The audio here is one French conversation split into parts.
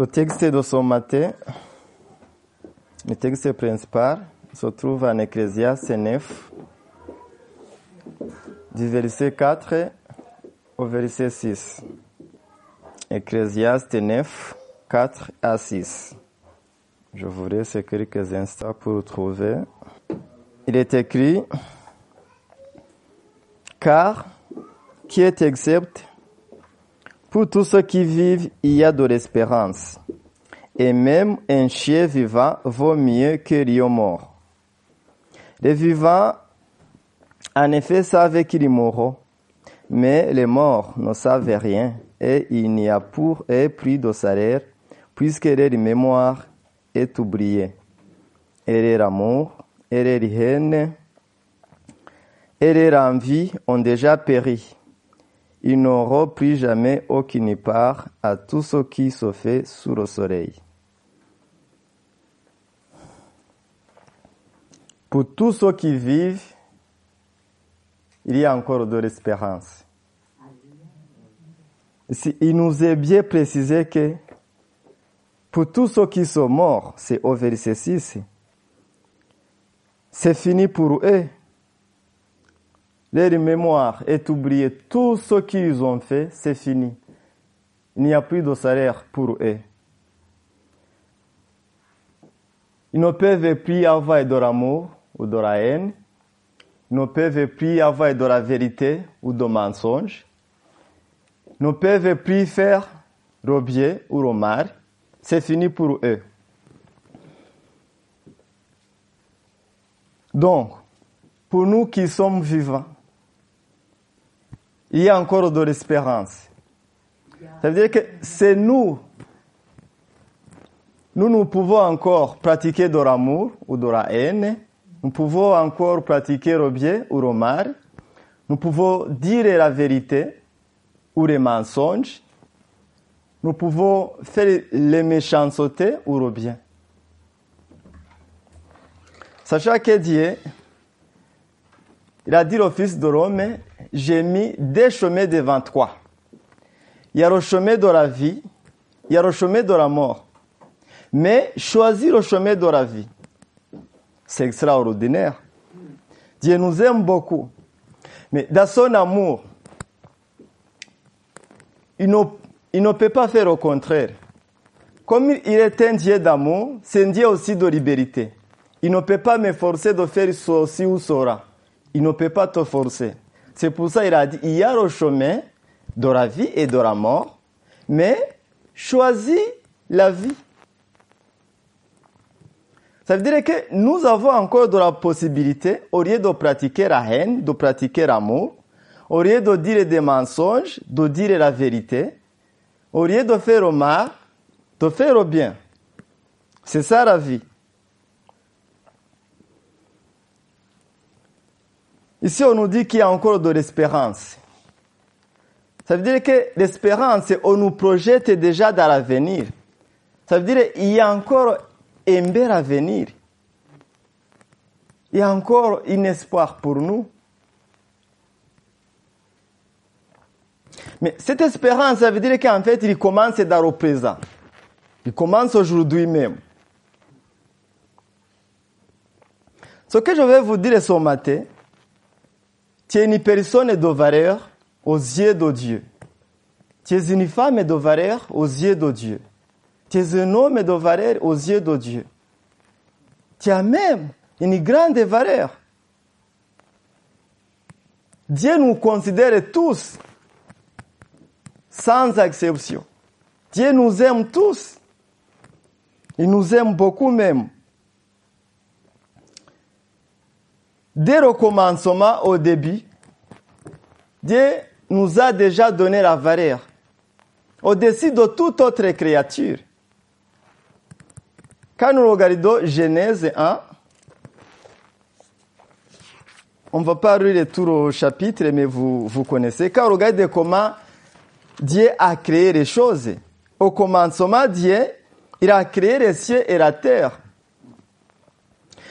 Le texte de ce matin, le texte principal, se trouve en Ecclésiaste 9, du verset 4 au verset 6. Ecclésiaste 9, 4 à 6. Je vous laisse quelques instants pour trouver. Il est écrit, car qui est exempt pour tous ceux qui vivent, il y a de l'espérance. Et même un chien vivant vaut mieux que lion mort. Les vivants, en effet, savent qu'ils mourront, mais les morts ne savent rien, et il n'y a pour eux plus de salaire, puisque leur mémoire est oubliée. Et leur amour, et leur haine, et leur envie ont déjà péri. Ils n'auront plus jamais aucune part à tout ce qui se fait sous le soleil. Pour tous ceux qui vivent, il y a encore de l'espérance. Il nous est bien précisé que pour tous ceux qui sont morts, c'est au verset 6, c'est fini pour eux. Leur mémoire est oubliée. Tout ce qu'ils ont fait, c'est fini. Il n'y a plus de salaire pour eux. Ils ne peuvent plus avoir de l'amour ou de la haine. Ils ne peuvent plus avoir de la vérité ou de mensonge. Ils ne peuvent plus faire le bien ou le mal. C'est fini pour eux. Donc, pour nous qui sommes vivants, il y a encore de l'espérance. Ça veut dire que c'est nous. Nous, nous pouvons encore pratiquer de l'amour ou de la haine. Nous pouvons encore pratiquer le bien ou le mal. Nous pouvons dire la vérité ou les mensonges. Nous pouvons faire les méchancetés ou le bien. Sachant que Dieu, il a dit au Fils de l'homme, j'ai mis des chemins devant toi. Il y a le chemin de la vie, il y a le chemin de la mort. Mais choisis le chemin de la vie. C'est extraordinaire. Dieu nous aime beaucoup. Mais dans son amour, il ne, peut pas faire au contraire. Comme il est un Dieu d'amour, c'est un Dieu aussi de liberté. Il ne peut pas me forcer de faire ceci ou cela. Il ne peut pas te forcer. C'est pour ça qu'il a dit, il y a le chemin de la vie et de la mort, mais choisis la vie. Ça veut dire que nous avons encore de la possibilité, au lieu de pratiquer la haine, de pratiquer l'amour, au lieu de dire des mensonges, de dire la vérité, au lieu de faire le mal, de faire le bien. C'est ça la vie. Ici, on nous dit qu'il y a encore de l'espérance. Ça veut dire que l'espérance, on nous projette déjà dans l'avenir. Ça veut dire qu'il y a encore un bel avenir. Il y a encore un espoir pour nous. Mais cette espérance, ça veut dire qu'en fait, il commence dans le présent. Il commence aujourd'hui même. Ce que je vais vous dire ce matin, tu es une personne de valeur aux yeux de Dieu. Tu es une femme de valeur aux yeux de Dieu. Tu es un homme de valeur aux yeux de Dieu. Tu as même une grande valeur. Dieu nous considère tous, sans exception. Dieu nous aime tous. Il nous aime beaucoup même. Dès le commencement, au début, Dieu nous a déjà donné la valeur au-dessus de toute autre créature. Quand nous regardons Genèse 1, on ne va pas lire tout le chapitre, mais vous, vous connaissez. Quand on regarde comment Dieu a créé les choses, au commencement, Dieu, il a créé les cieux et la terre.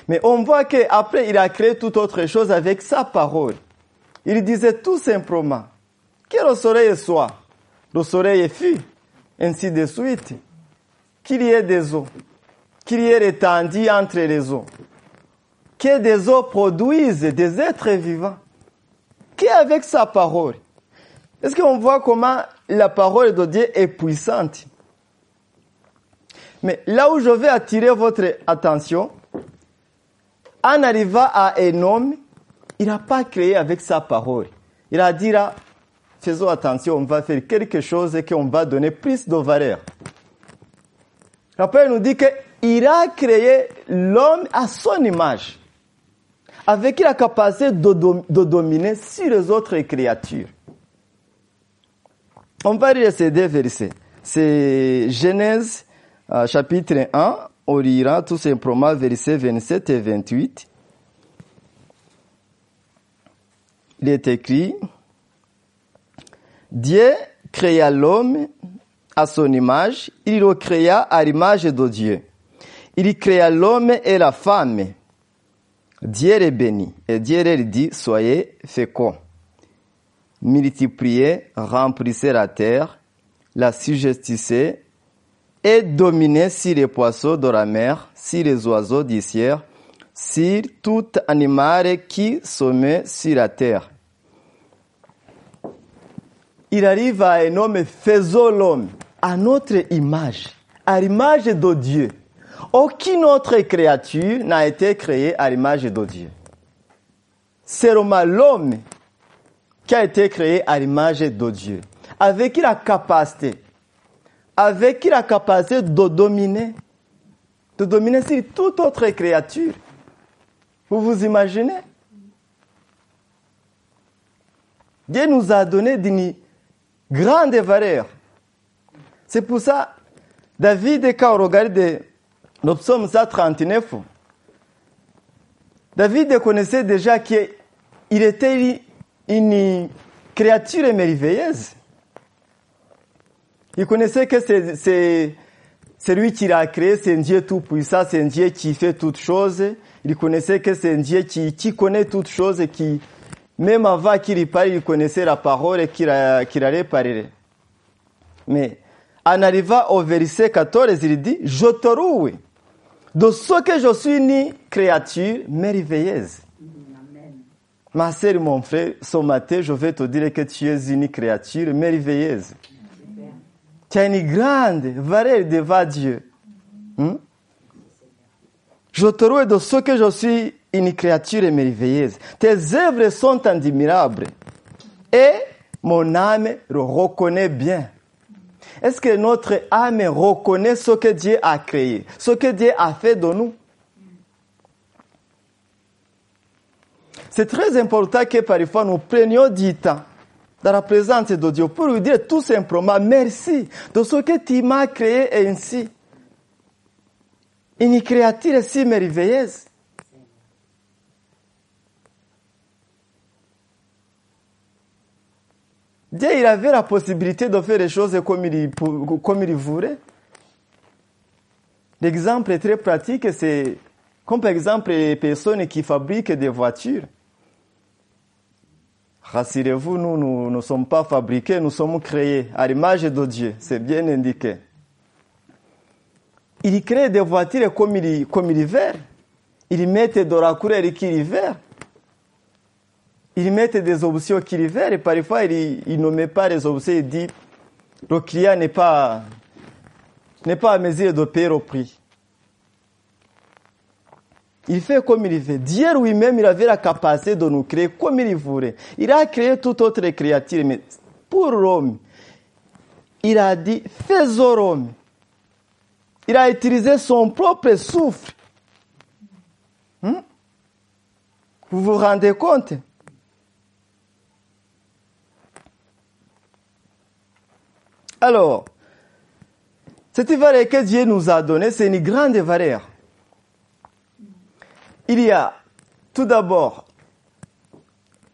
Mais on voit qu'après, il a créé toute autre chose avec sa parole. Il disait tout simplement que le soleil soit, le soleil fut, ainsi de suite. qu'il y ait des eaux, qu'il y ait l'étendue entre les eaux, que des eaux produisent des êtres vivants, qu'avec sa parole. Est-ce qu'on voit comment la parole de Dieu est puissante? Mais là où je vais attirer votre attention, en arrivant à un homme, il n'a pas créé avec sa parole. Il a dit là, faisons attention, on va faire quelque chose et qu'on va donner plus de valeur. La parole nous dit qu'il a créé l'homme à son image, avec la capacité de, dominer sur les autres créatures. On va lire ces deux versets. C'est Genèse euh, chapitre 1, on lira tout simplement versets 27 et 28. Il est écrit, Dieu créa l'homme à son image, il le créa à l'image de Dieu. Il créa l'homme et la femme. Dieu les bénit et Dieu leur dit, soyez féconds multipliez, remplissez la terre, la suggestissez et dominez sur les poissons de la mer, sur les oiseaux du ciel, sur tout animal qui sommet sur la terre. Il arrive à un homme, faisons l'homme à notre image, à l'image de Dieu. Aucune autre créature n'a été créée à l'image de Dieu. C'est l'homme qui a été créé à l'image de Dieu, avec la capacité, avec la capacité de dominer, de dominer sur toute autre créature. Vous vous imaginez? Dieu nous a donné d'une grande valeur. C'est pour ça, David, quand on regarde le psaume 139, David connaissait déjà qu'il était une créature merveilleuse. Il connaissait que c'est lui qui l'a créé, c'est un Dieu tout puissant, c'est un Dieu qui fait toutes choses. Il connaissait que c'est un Dieu qui, qui connaît toutes choses et qui, même avant qu'il parle, il connaissait la parole et qu'il allait parler. Mais en arrivant au verset 14, il dit, je te loue de ce que je suis une créature merveilleuse. Ma sœur, mon frère, ce matin, je vais te dire que tu es une créature merveilleuse. Tu as une grande valeur devant Dieu. Hmm? Je te loue de ce que je suis une créature merveilleuse. Tes œuvres sont admirables. Et mon âme le reconnaît bien. Est-ce que notre âme reconnaît ce que Dieu a créé, ce que Dieu a fait de nous? C'est très important que parfois nous prenions du temps dans la présence de Dieu pour lui dire tout simplement merci de ce que tu m'as créé ainsi. Une créature si merveilleuse. Dieu, il avait la possibilité de faire les choses comme il, comme il voulait. L'exemple très pratique, c'est comme par exemple les personnes qui fabriquent des voitures. Rassurez-vous, nous ne sommes pas fabriqués, nous sommes créés à l'image de Dieu. C'est bien indiqué. Il crée des voitures comme il, comme il veut. Il met de la couleur qu'il veut. Il met des options qu'il veut et parfois il, il ne met pas les options. Il dit le client n'est pas, n'est pas à mesure de payer au prix. Il fait comme il veut. Dieu lui-même, il avait la capacité de nous créer comme il voulait. Il a créé toute autre créature, mais pour l'homme, il a dit, faisons l'homme. Il a utilisé son propre souffle. Hmm? Vous vous rendez compte? Alors, cette valeur que Dieu nous a donnée, c'est une grande valeur. Il y a tout d'abord,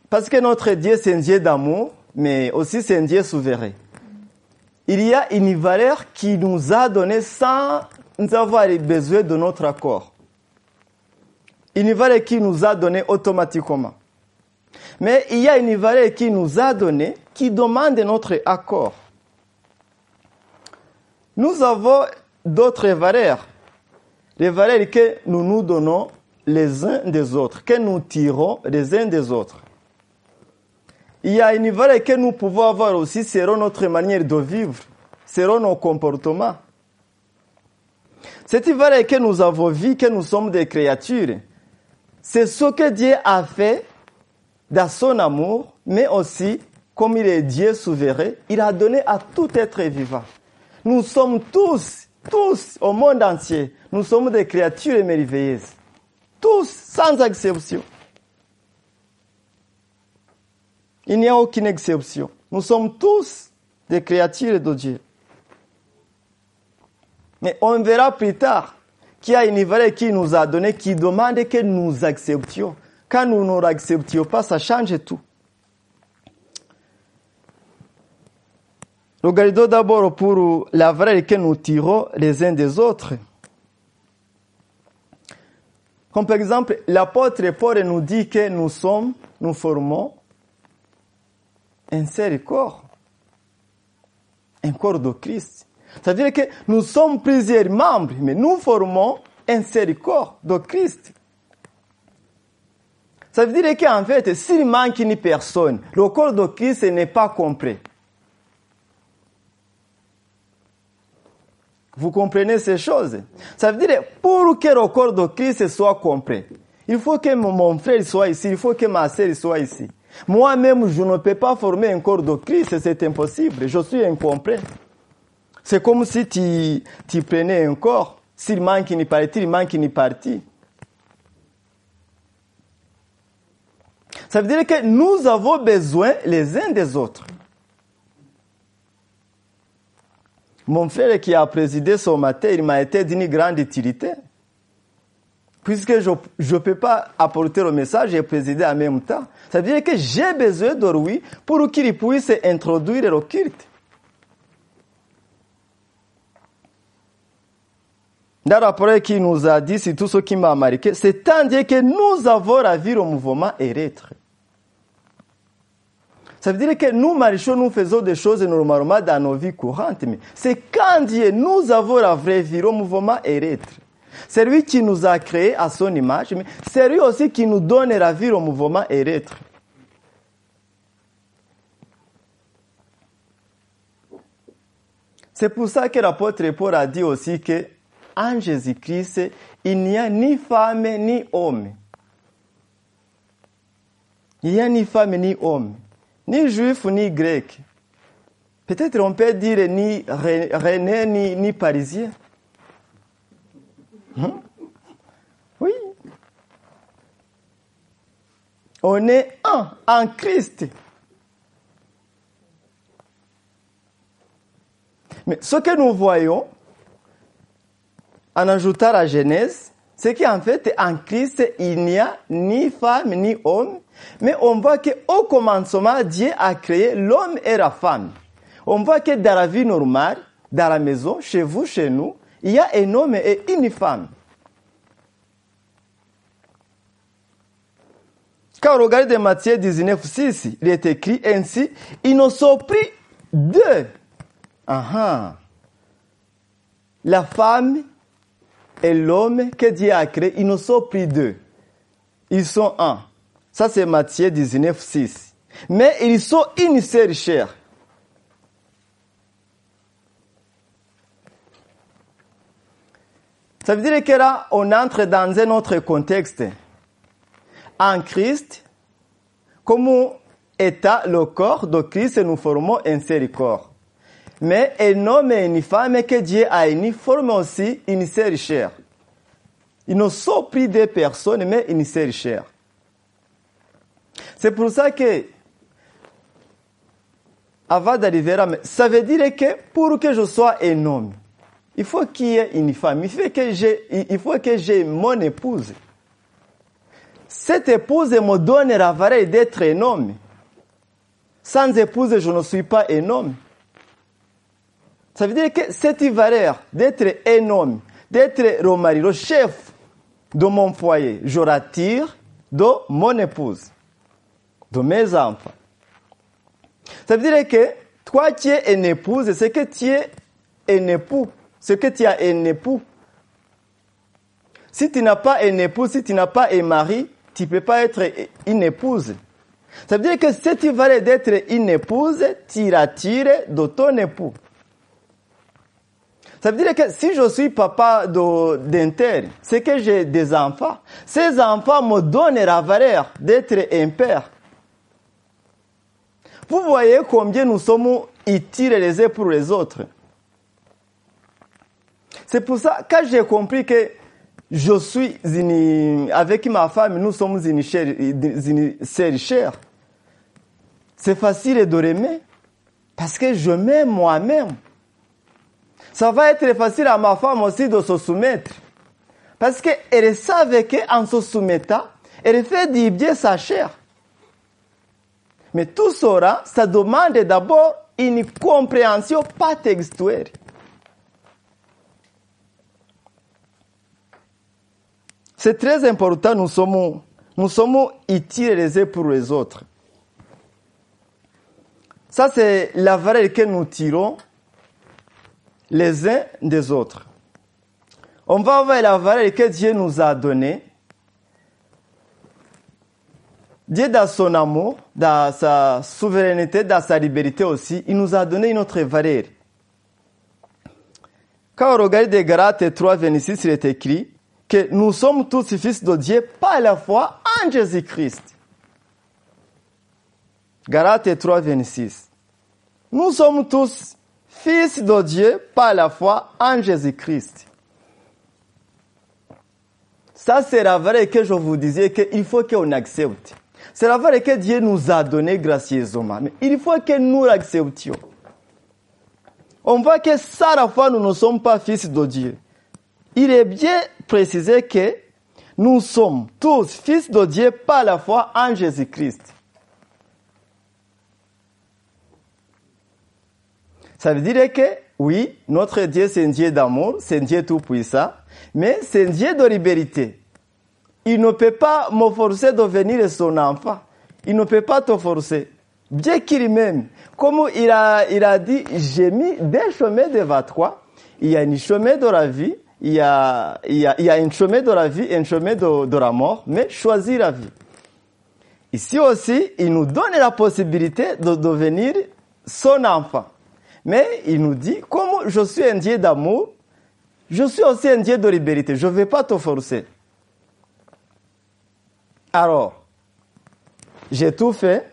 parce que notre Dieu c'est un Dieu d'amour, mais aussi c'est un Dieu souverain. Il y a une valeur qui nous a donné sans avoir besoin de notre accord. Une valeur qui nous a donné automatiquement. Mais il y a une valeur qui nous a donné qui demande notre accord. Nous avons d'autres valeurs. Les valeurs que nous nous donnons les uns des autres, que nous tirons les uns des autres. Il y a une valeur que nous pouvons avoir aussi selon notre manière de vivre, selon nos comportements. Cette valeur que nous avons vue, que nous sommes des créatures, c'est ce que Dieu a fait dans son amour, mais aussi, comme il est Dieu souverain, il a donné à tout être vivant. Nous sommes tous, tous, au monde entier, nous sommes des créatures merveilleuses. Tous, sans exception. Il n'y a aucune exception. Nous sommes tous des créatures de Dieu. Mais on verra plus tard qu'il y a une valeur qui nous a donné qui demande que nous acceptions. Quand nous ne l'acceptions pas, ça change tout. Regardons d'abord pour la valeur que nous tirons les uns des autres. Comme par exemple, l'apôtre Paul nous dit que nous sommes, nous formons un seul corps, un corps de Christ. C'est-à-dire que nous sommes plusieurs membres, mais nous formons un seul corps de Christ. Ça veut dire qu'en fait, s'il manque une personne, le corps de Christ n'est pas complet. Vous comprenez ces choses? Ça veut dire, pour que le corps de Christ soit complet, il faut que mon frère soit ici, il faut que ma sœur soit ici. Moi-même, je ne peux pas former un corps de Christ, c'est impossible, je suis incomplet. C'est comme si tu, tu prenais un corps, s'il manque une partie, il manque une partie. Ça veut dire que nous avons besoin les uns des autres. Mon frère qui a présidé ce matin, il m'a été d'une grande utilité. Puisque je ne peux pas apporter le message et présider en même temps. Ça veut dire que j'ai besoin de lui pour qu'il puisse introduire le culte. Dans le rapport qui nous a dit, c'est tout ce qui m'a marqué, c'est à dire que nous avons la vie au mouvement érythre. Ça veut dire que nous marchons, nous faisons des choses normalement dans nos vies courantes, mais c'est quand Dieu nous avons la vraie vie au mouvement érythre. C'est lui qui nous a créés à son image, mais c'est lui aussi qui nous donne la vie au mouvement érythre. C'est pour ça que l'apôtre Paul a dit aussi que en Jésus-Christ, il n'y a ni femme ni homme. Il n'y a ni femme ni homme, ni juif ni grec. Peut-être on peut dire ni rené ni, ni parisien. Hein? Oui. On est un en Christ. Mais ce que nous voyons, en ajoutant la Genèse, c'est qu'en fait, en Christ, il n'y a ni femme ni homme, mais on voit qu'au commencement, Dieu a créé l'homme et la femme. On voit que dans la vie normale, dans la maison, chez vous, chez nous, il y a un homme et une femme. Quand on regarde Matthieu 19, 6, il est écrit ainsi, ils nous sont pris deux. Aha. La femme et l'homme que Dieu a créé, ils nous sont pris deux. Ils sont un. Ça, c'est Matthieu 19, 6. Mais ils sont une seule chair. Ça veut dire que là, on entre dans un autre contexte. En Christ, comme état le corps de Christ, nous formons un seul corps. Mais un homme et une femme que Dieu a unis forment aussi une seule chair. Ils ne sont plus des personnes, mais une seule chair. C'est pour ça que, avant d'arriver là, ça veut dire que pour que je sois un homme, il faut qu'il y ait une femme. Il faut que j'ai, que j'ai mon épouse. Cette épouse me donne la valeur d'être un homme. Sans épouse, je ne suis pas un homme. Ça veut dire que cette valeur d'être un homme, d'être le mari, le chef de mon foyer, je l'attire de mon épouse, mes enfants. Ça veut dire que toi, tu es une épouse, c'est que tu es un époux. c'est que tu as un époux. Si tu n'as pas un époux, si tu n'as pas un mari, tu ne peux pas être une épouse. Ça veut dire que si tu valais d'être une épouse, tu l'attires de ton époux. Ça veut dire que si je suis papa d'inter, c'est que j'ai des enfants. Ces enfants me donnent la valeur d'être un père. Vous voyez combien nous sommes utiles les uns pour les autres. C'est pour ça, quand j'ai compris que je suis avec ma femme, nous sommes une, chère, chère, c'est facile de l'aimer parce que je m'aime moi-même. Ça va être facile à ma femme aussi de se soumettre. Parce qu'elle savait qu'en se soumettant, elle fait du bien sa chair. Mais tout cela, ça demande d'abord une compréhension pas textuelle. C'est très important, nous sommes, nous sommes utiles les uns pour les autres. Ça, c'est la valeur que nous tirons les uns des autres. On va voir la valeur que Dieu nous a donnée. Dieu, dans son amour, dans sa souveraineté, dans sa liberté aussi, il nous a donné une autre valeur. Quand on regarde Galates 3, 26, il est écrit que nous sommes tous fils de Dieu par la foi en Jésus-Christ. Galates 3, 26. Nous sommes tous fils de Dieu par la foi en Jésus-Christ. Ça, c'est la valeur que je vous disais qu'il faut qu'on accepte. C'est la valeur que Dieu nous a donnée gracieusement. Mais il faut que nous l'acceptions. On voit que ça, la foi, nous ne sommes pas fils de Dieu. Il est bien précisé que nous sommes tous fils de Dieu par la foi en Jésus-Christ. Ça veut dire que, oui, notre Dieu, c'est un Dieu d'amour, c'est un Dieu tout-puissant, mais c'est un Dieu de liberté. Il ne peut pas me forcer de devenir son enfant. Il ne peut pas te forcer. Bien qu'il m'aime. Comme il a, il a dit, j'ai mis des chemins devant toi. Il y a un chemin de la vie, il y a, il y a, il y a un chemin de la vie un chemin de, de la mort, mais choisis la vie. Ici aussi, il nous donne la possibilité de devenir son enfant. Mais il nous dit, comme je suis un Dieu d'amour, je suis aussi un Dieu de liberté. Je ne vais pas te forcer. Alors, j'ai tout fait.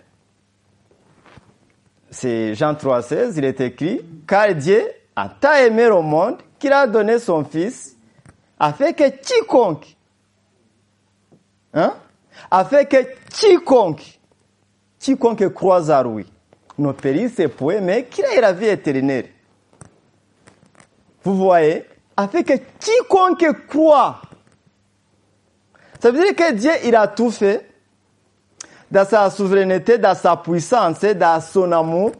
C'est Jean 3,16, il est écrit, car Dieu a tant aimé le monde qu'il a donné son Fils, afin que quiconque, hein, afin que quiconque, quiconque croise à lui, ne périsse point, mais qu'il ait la vie éternelle. Vous voyez, afin que quiconque croit, ça veut dire que Dieu, il a tout fait dans sa souveraineté, dans sa puissance, dans son amour.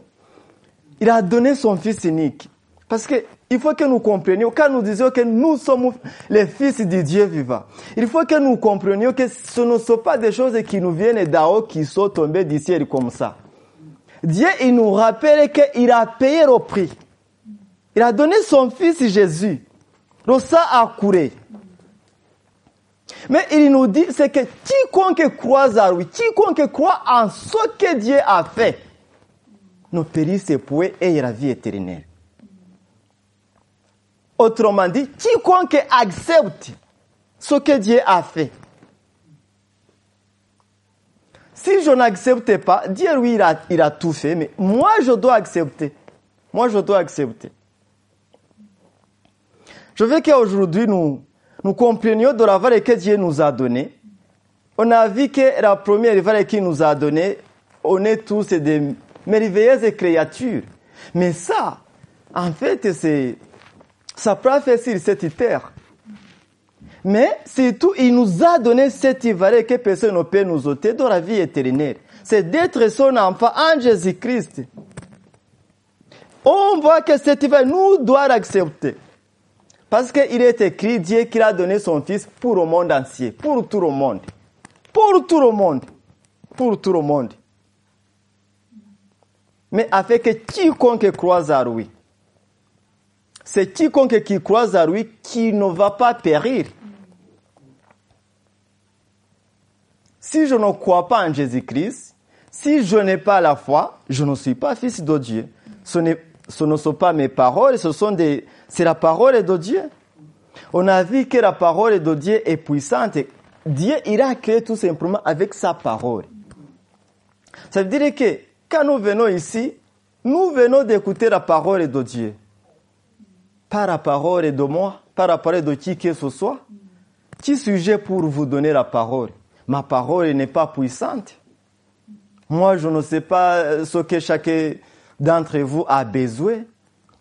Il a donné son Fils unique. Parce que il faut que nous comprenions, quand nous disons que nous sommes les fils de Dieu vivant, il faut que nous comprenions que ce ne sont pas des choses qui nous viennent d'en haut, qui sont tombées du ciel comme ça. Dieu, il nous rappelle qu'il a payé le prix. Il a donné son fils Jésus. Le sang a couré. Mais il nous dit, c'est que quiconque croit à lui, quiconque croit en ce que Dieu a fait, ne périsse point et la vie éternelle. Autrement dit, quiconque accepte ce que Dieu a fait. Si je n'accepte pas, Dieu, lui, il a, il a tout fait, mais moi, je dois accepter. Moi, je dois accepter. Je veux qu'aujourd'hui, nous, nous comprenions de la valeur que Dieu nous a donnée. On a vu que la première valeur qu'il nous a donnée, on est tous des merveilleuses créatures. Mais ça, en fait, c'est, ça sur cette terre. Mais surtout, il nous a donné cette valeur que personne ne peut nous ôter dans la vie éternelle. C'est d'être son enfant en Jésus-Christ. On voit que cette valeur, nous doit l'accepter. Parce qu'il est écrit, Dieu qui a donné son Fils pour le monde entier, pour tout le monde. Pour tout le monde. Pour tout le monde. Mais afin que quiconque croise à lui. c'est quiconque qui croise à lui qui ne va pas périr. Si je ne crois pas en Jésus-Christ, si je n'ai pas la foi, je ne suis pas fils de Dieu. Ce, ce ne sont pas mes paroles, ce sont des, c'est la parole de Dieu. On a vu que la parole de Dieu est puissante. Dieu, il a tout simplement avec sa parole. Ça veut dire que quand nous venons ici, nous venons d'écouter la parole de Dieu. Pas la parole de moi, pas la parole de qui que ce soit. Qui suis-je pour vous donner la parole Ma parole n'est pas puissante. Moi, je ne sais pas ce que chacun d'entre vous a besoin.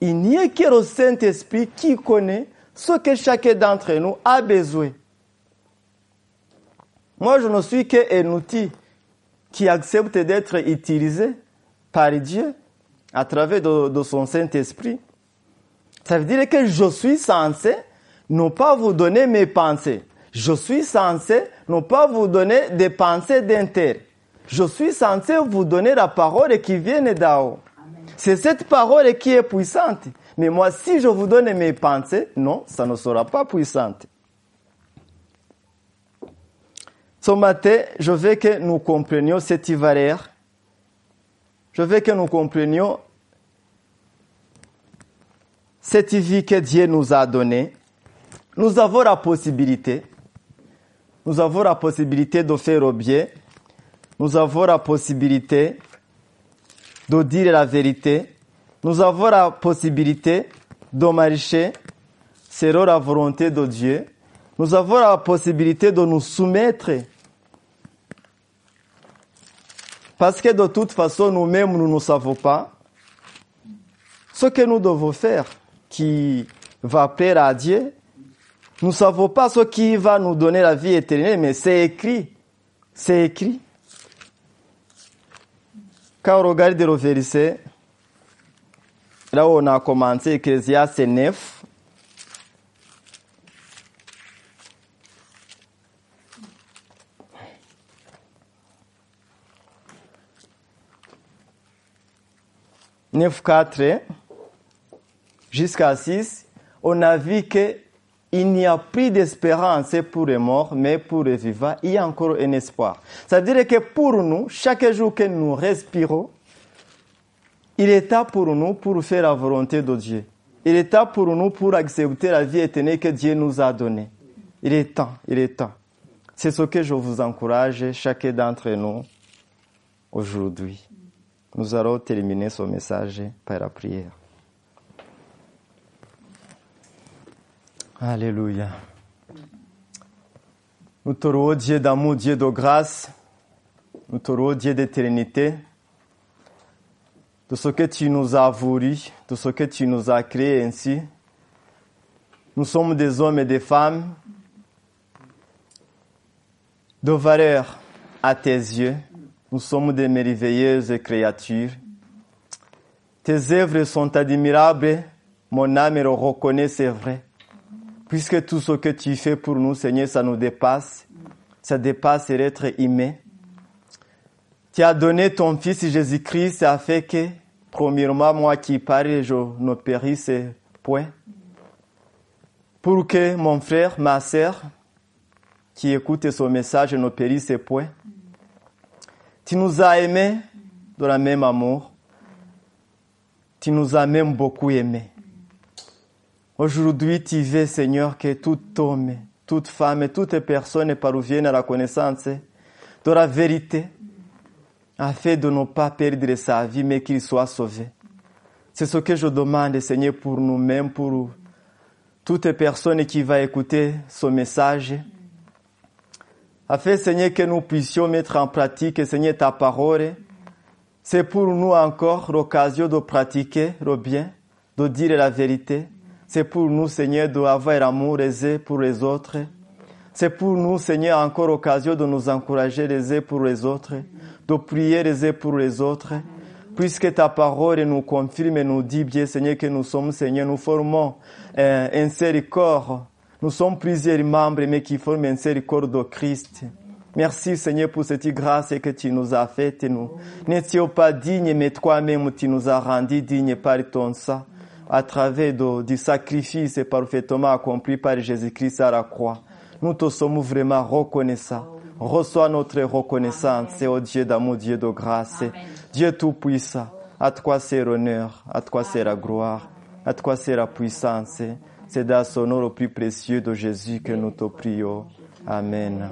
Il n'y a que le Saint-Esprit qui connaît ce que chacun d'entre nous a besoin. Moi, je ne suis qu'un outil qui accepte d'être utilisé par Dieu à travers de, son Saint-Esprit. Ça veut dire que je suis censé ne pas vous donner mes pensées. Je suis censé ne pas vous donner des pensées d'intérêt. Je suis censé vous donner la parole qui vient d'en haut. C'est cette parole qui est puissante. Mais moi, si je vous donne mes pensées, non, ça ne sera pas puissante. Ce matin, je veux que nous comprenions cette valeur. Je veux que nous comprenions cette vie que Dieu nous a donnée. Nous avons la possibilité. Nous avons la possibilité de faire au bien. Nous avons la possibilité de dire la vérité. Nous avons la possibilité de marcher selon la volonté de Dieu. Nous avons la possibilité de nous soumettre. Parce que de toute façon, nous-mêmes, nous ne savons pas ce que nous devons faire qui va plaire à Dieu. Nous ne savons pas ce qui va nous donner la vie éternelle, mais c'est écrit. C'est écrit. Quand on regarde le verset, là où on a commencé, Ecclésiaste 9, neuf. Quatre jusqu'à 6, on a vu que il n'y a plus d'espérance pour les morts, mais pour les vivants, il y a encore un espoir. C'est-à-dire que pour nous, chaque jour que nous respirons, il est temps pour nous pour faire la volonté de Dieu. Il est temps pour nous pour accepter la vie éternelle que Dieu nous a donnée. Il est temps, il est temps. C'est ce que je vous encourage, chacun d'entre nous, aujourd'hui. Nous allons terminer ce message par la prière. Alléluia. Nous te louons Dieu d'amour, Dieu de grâce. Nous te louons Dieu d'éternité. De ce que tu nous as voulu, de ce que tu nous as créé ainsi. Nous sommes des hommes et des femmes de valeur à tes yeux. Nous sommes des merveilleuses créatures. Tes œuvres sont admirables. Mon âme le reconnaît, c'est vrai. Puisque tout ce que tu fais pour nous, Seigneur, ça nous dépasse. Ça dépasse l'être humain. Tu as donné ton Fils Jésus-Christ afin que, premièrement, moi qui parle, je ne périsse point. Pour que mon frère, ma sœur, qui écoute ce message ne périsse point. Tu nous as aimés de la même amour. Tu nous as même beaucoup aimés. Aujourd'hui, tu veux, Seigneur, que tout homme, toute femme toute personne parvienne à la connaissance de la vérité, afin de ne pas perdre sa vie, mais qu'il soit sauvé. C'est ce que je demande, Seigneur, pour nous-mêmes, pour toute personne qui va écouter ce message. Afin, Seigneur, que nous puissions mettre en pratique, Seigneur, ta parole. C'est pour nous encore l'occasion de pratiquer le bien, de dire la vérité. C'est pour nous, Seigneur, d'avoir l'amour aisé pour les autres. C'est pour nous, Seigneur, encore l'occasion de nous encourager les uns pour les autres, de prier les uns pour les autres. Puisque ta parole nous confirme et nous dit bien, Seigneur, que nous sommes, Seigneur, nous formons un, un seul corps. Nous sommes plusieurs membres, mais qui forment un seul corps de Christ. Merci, Seigneur, pour cette grâce que tu nous as faite. Nous n'étions pas dignes, mais toi-même, tu nous as rendus dignes par ton sang. À travers de- du sacrifice parfaitement accompli par Jésus-Christ à la croix. Nous te sommes vraiment reconnaissants. Reçois notre reconnaissance, ô Dieu d'amour, Dieu de grâce, Dieu tout-puissant. À toi c'est l'honneur, à toi c'est la gloire, à toi c'est la puissance. C'est dans son nom le plus précieux de Jésus que nous te prions. Amen.